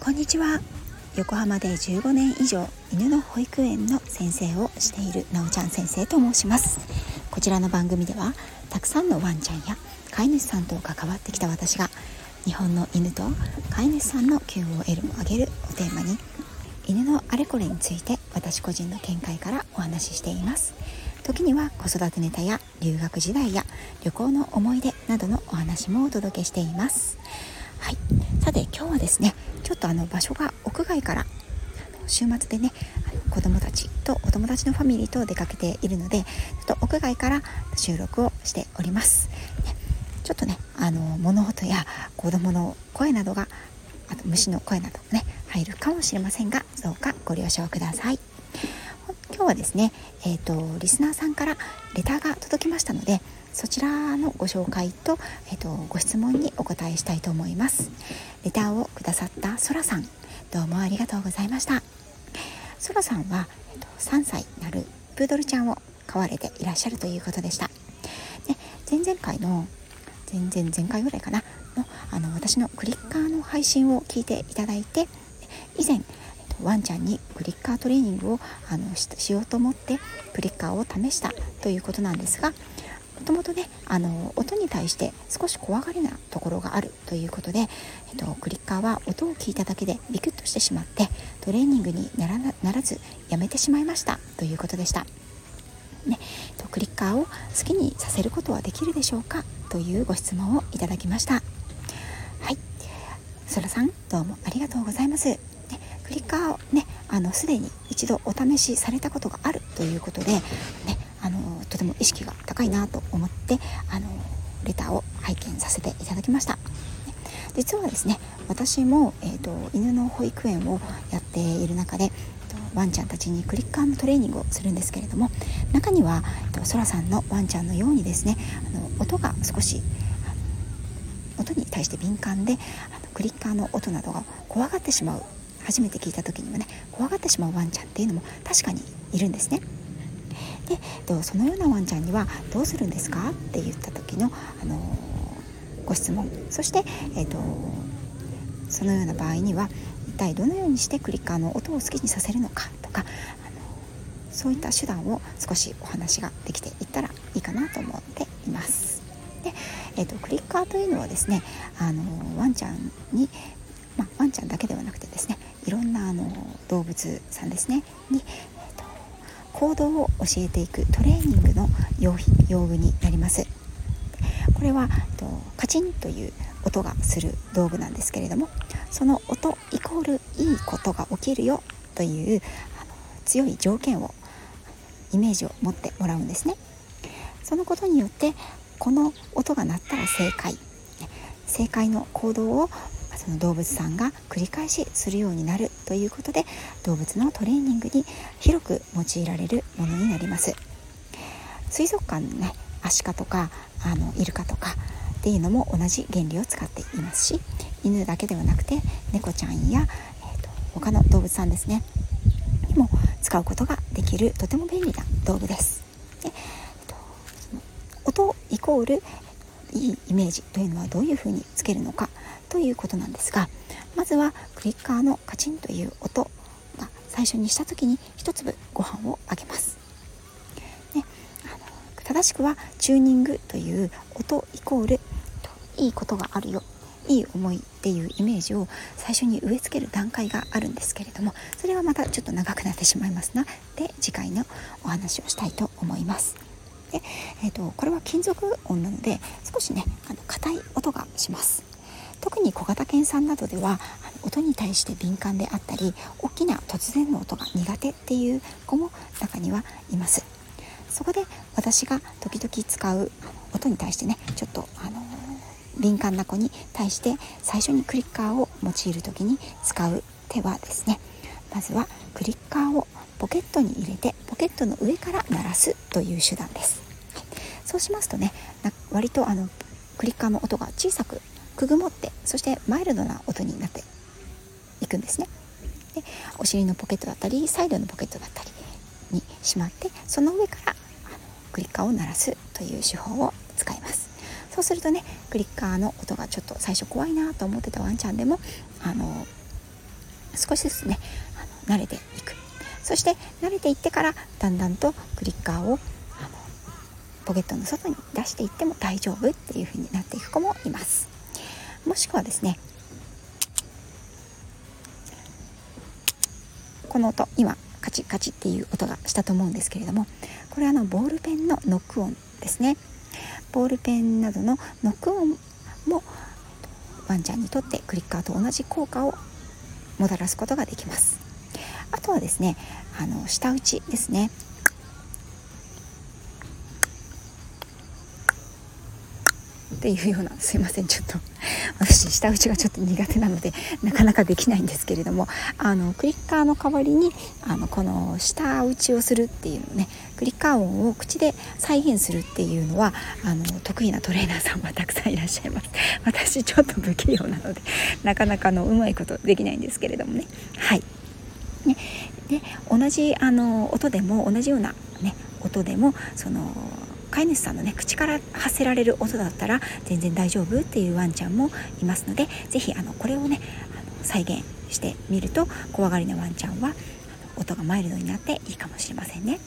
こんにちは。横浜で15年以上犬の保育園の先生をしているなおちゃん先生と申します。こちらの番組ではたくさんのワンちゃんや飼い主さんと関わってきた私が日本の犬と飼い主さんの QOL を上げるをテーマに犬のあれこれについて私個人の見解からお話ししています。時には子育てネタや留学時代や旅行の思い出などのお話もお届けしています。はい。さて今日はですねちょっとあの場所が屋外から週末でね子供たちとお友達のファミリーと出かけているのでちょっと屋外から収録をしております、ね、ちょっとねあの物音や子供の声などがあと虫の声などね入るかもしれませんがどうかご了承ください。今日はですねえ、ー、とリスナーさんからレターが届きましたのでそちらのご紹介と,、えーと、ご質問にお答えしたいと思います。レターをくださったそらさんどうもありがとうございました。そらさんは、えーと、3歳になるプードルちゃんを飼われていらっしゃるということでした。で前々回の前々前回ぐらいかなのあの私のクリッカーの配信を聞いていただいて以前ワンちゃんにクリッカートレーニングをあのしようと思ってクリッカーを試したということなんですがもともとねあの音に対して少し怖がりなところがあるということで、えっと、クリッカーは音を聞いただけでビクッとしてしまってトレーニングにならならずやめてしまいましたということでした。ね、とクリッカーを好きにさせることはできるでしょうかというご質問をいただきました。はい。そらさんどうもありがとうございます。クリカーをねあのすでに一度お試しされたことがあるということで、ね、あのとても意識が高いなと思ってあのレターを拝見させていただきました。実はですね私も、えーと、犬の保育園をやっている中でワンちゃんたちにクリッカーのトレーニングをするんですけれども中にはそらさんのワンちゃんのようにですねあの音が少し音に対して敏感であのクリッカーの音などが怖がってしまう初めて聞いた時にはね怖がってしまうワンちゃんっていうのも確かにいるんですね。でそのようなワンちゃんにはどうするんですか？って言った時の、あのご質問そして、えーと、そのような場合には一体どのようにしてクリッカーの音を好きにさせるのかとか、そういった手段を少しお話ができていったらいいかなと思っています。でえーとクリッカーというのはですねあのワンちゃんにまあ、ワンちゃんだけではなくてですねいろんなあの動物さんですね。に、えーと、行動を教えていくトレーニングの用用具になります。これはとカチンという音がする道具なんですけれどもその音イコールいいことが起きるよというあの強い条件をイメージを持ってもらうんですね。そのことによってこの音が鳴ったら正解。正解の行動をその動物さんが繰り返しするようになるということで動物のトレーニングに広く用いられるものになります水族館のねアシカとかあのイルカとかっていうのも同じ原理を使っていますし犬だけではなくて猫ちゃんや、えーと、他の動物さんですねにも使うことができるとても便利な道具です。でえーと、音イコールいいイメージというのはどういうふうにつけるのかということなんですがまずはクリッカーのカチンという音が最初にした時に一粒ご飯をあげます。ね、あの正しくはチューニングという音イコールいいことがあるよいい思いっていうイメージを最初に植え付ける段階があるんですけれどもそれはまたちょっと長くなってしまいますので次回のお話をしたいと思います。でえーと、これは金属音なので少しねあの硬い音がします。特に小型犬さんなどでは音に対して敏感であったり大きな突然の音が苦手っていう子も中にはいます。そこで私が時々使う音に対してねちょっとあの敏感な子に対して最初にクリッカーを用いる時に使う手はですねまずはクリッカーをポケットに入れてポケットの上から鳴らすという手段です、そうしますとね割とあのクリッカーの音が小さくくぐもってそしてマイルドな音になっていくんですね。でお尻のポケットだったりサイドのポケットだったりにしまってその上からクリッカーを鳴らすという手法を使います。そうするとねクリッカーの音がちょっと最初怖いなと思ってたワンちゃんでもあの少しずつねあの慣れていく。そして慣れていってからだんだんとクリッカーをポケットの外に出していっても大丈夫っていう風になっていく子もいます。もしくはですねこの音今カチカチっていう音がしたと思うんですけれどもこれはあのボールペンのノック音ですね。ボールペンなどのノック音もワンちゃんにとってクリッカーと同じ効果をもたらすことができます。あとはですねあの舌打ちですね。っていうようなすいませんちょっと私舌打ちがちょっと苦手なのでなかなかできないんですけれどもあのクリッカーの代わりにあのこの舌打ちをするっていうのねクリッカー音を口で再現するっていうのはあの得意なトレーナーさんはたくさんいらっしゃいます。私ちょっと不器用なのでなかなかのうまいことできないんですけれどもね。はい。ね。で同じあの音でも同じようなね音でもその飼い主さんのね口から発せられる音だったら全然大丈夫っていうワンちゃんもいますので是非これをねあの再現してみると怖がりなワンちゃんは音がマイルドになっていいかもしれませんね。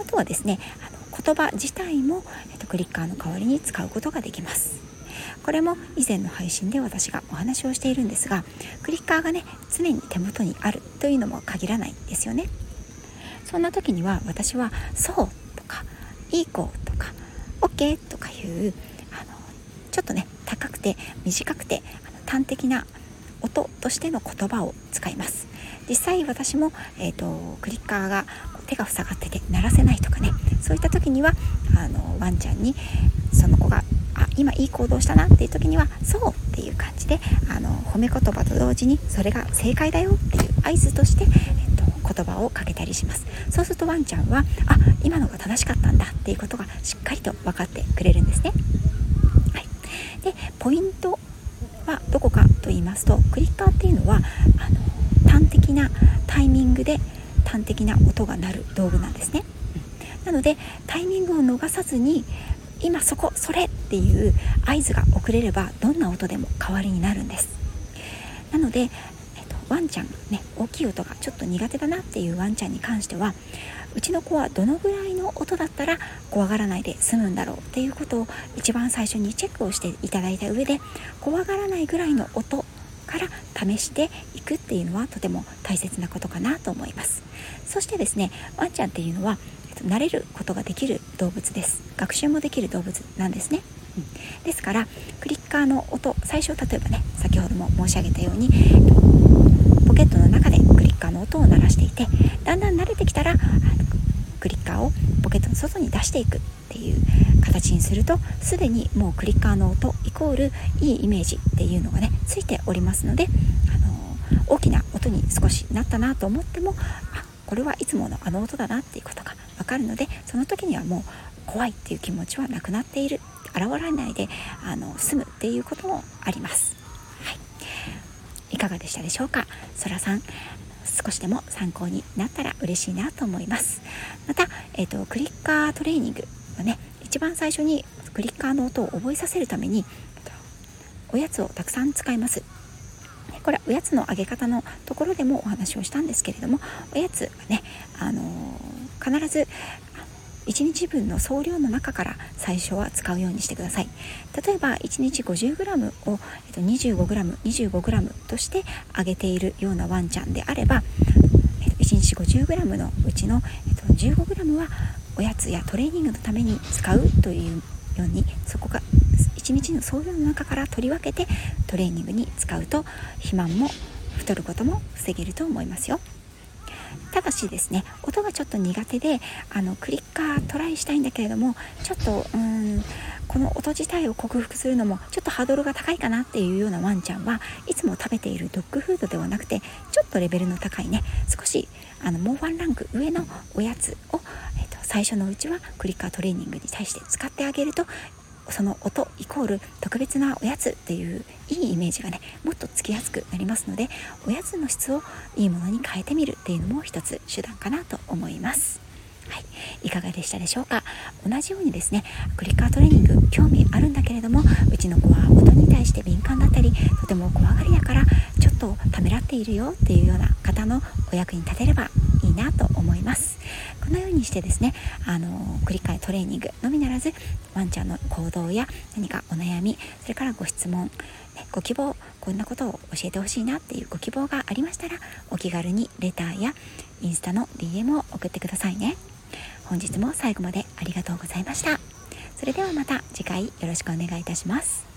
あとはですねあの言葉自体も、えっと、クリッカーの代わりに使うことができます。これも以前の配信で私がお話をしているんですがクリッカーがね常に手元にあるというのも限らないんですよねそんな時には私は「そう」いい子とか OK とかいうあのちょっとね高くて短くてあの端的な音としての言葉を使います。実際私も、えーと、クリッカーが手が塞がってて鳴らせないとかねそういった時にはあのワンちゃんにその子があ今いい行動したなっていう時にはそうっていう感じであの褒め言葉と同時にそれが正解だよっていう合図として、言葉をかけたりします。そうするとワンちゃんはあ今のが正しかったんだっていうことがしっかりと分かってくれるんですね、はい、でポイントはどこかと言いますとクリッカーっていうのはあの端的なタイミングで端的な音が鳴る道具なんですね、うん、なのでタイミングを逃さずに今そこそれっていう合図が遅れればどんな音でも代わりになるんです。なのでワンちゃんね大きい音がちょっと苦手だなっていうワンちゃんに関してはうちの子はどのぐらいの音だったら怖がらないで済むんだろうっていうことを一番最初にチェックをしていただいた上で怖がらないぐらいの音から試していくっていうのはとても大切なことかなと思います。そしてですねワンちゃんっていうのは慣れることができる動物です。学習もできる動物なんですね。ですからクリッカーの音最初例えばね先ほども申し上げたようにポケットの中でクリッカーの音を鳴らしていてだんだん慣れてきたらクリッカーをポケットの外に出していくっていう形にするとすでにもうクリッカーの音イコールいいイメージっていうのがねついておりますので、あのー、大きな音に少しなったなと思ってもあこれはいつものあの音だなっていうことが分かるのでその時にはもう怖いっていう気持ちはなくなっている。現れないであの済むっていうこともあります。はい。いかがでしたでしょうか？そらさん少しでも参考になったら嬉しいなと思います。また、えーと、クリッカートレーニングはね一番最初にクリッカーの音を覚えさせるためにおやつをたくさん使います。これはおやつのあげ方のところでもお話をしたんですけれどもおやつはね、あのー、必ず1日分の総量の中から最初は使うようにしてください例えば1日 50g を、えっと、25g25g としてあげているようなワンちゃんであれば、1日 50g のうちの、15g はおやつやトレーニングのために使うというようにそこが1日の総量の中から取り分けてトレーニングに使うと肥満も太ることも防げると思いますよ。ただしですね音がちょっと苦手であのクリッカートライしたいんだけれどもちょっとうんこの音自体を克服するのもちょっとハードルが高いかなっていうようなワンちゃんはいつも食べているドッグフードではなくてちょっとレベルの高いね少しあのもうワンランク上のおやつを、えっと、最初のうちはクリッカートレーニングに対して使ってあげるとその音イコール特別なおやつっていういいイメージがねもっとつきやすくなりますのでおやつの質をいいものに変えてみるっていうのも一つ手段かなと思います。はい、いかがでしたでしょうか？同じようにですねクリッカートレーニング興味あるんだけれどもうちの子は音に対して敏感だったりとても怖がりだからちょっとためらっているよっていうような方のお役に立てればいなと思います。このようにしてですねあの繰り返トレーニングのみならずワンちゃんの行動や何かお悩みそれからご質問、ご希望こんなことを教えてほしいなっていうご希望がありましたらお気軽にレターやインスタの DM を送ってくださいね。本日も最後までありがとうございました。それではまた次回よろしくお願いいたします。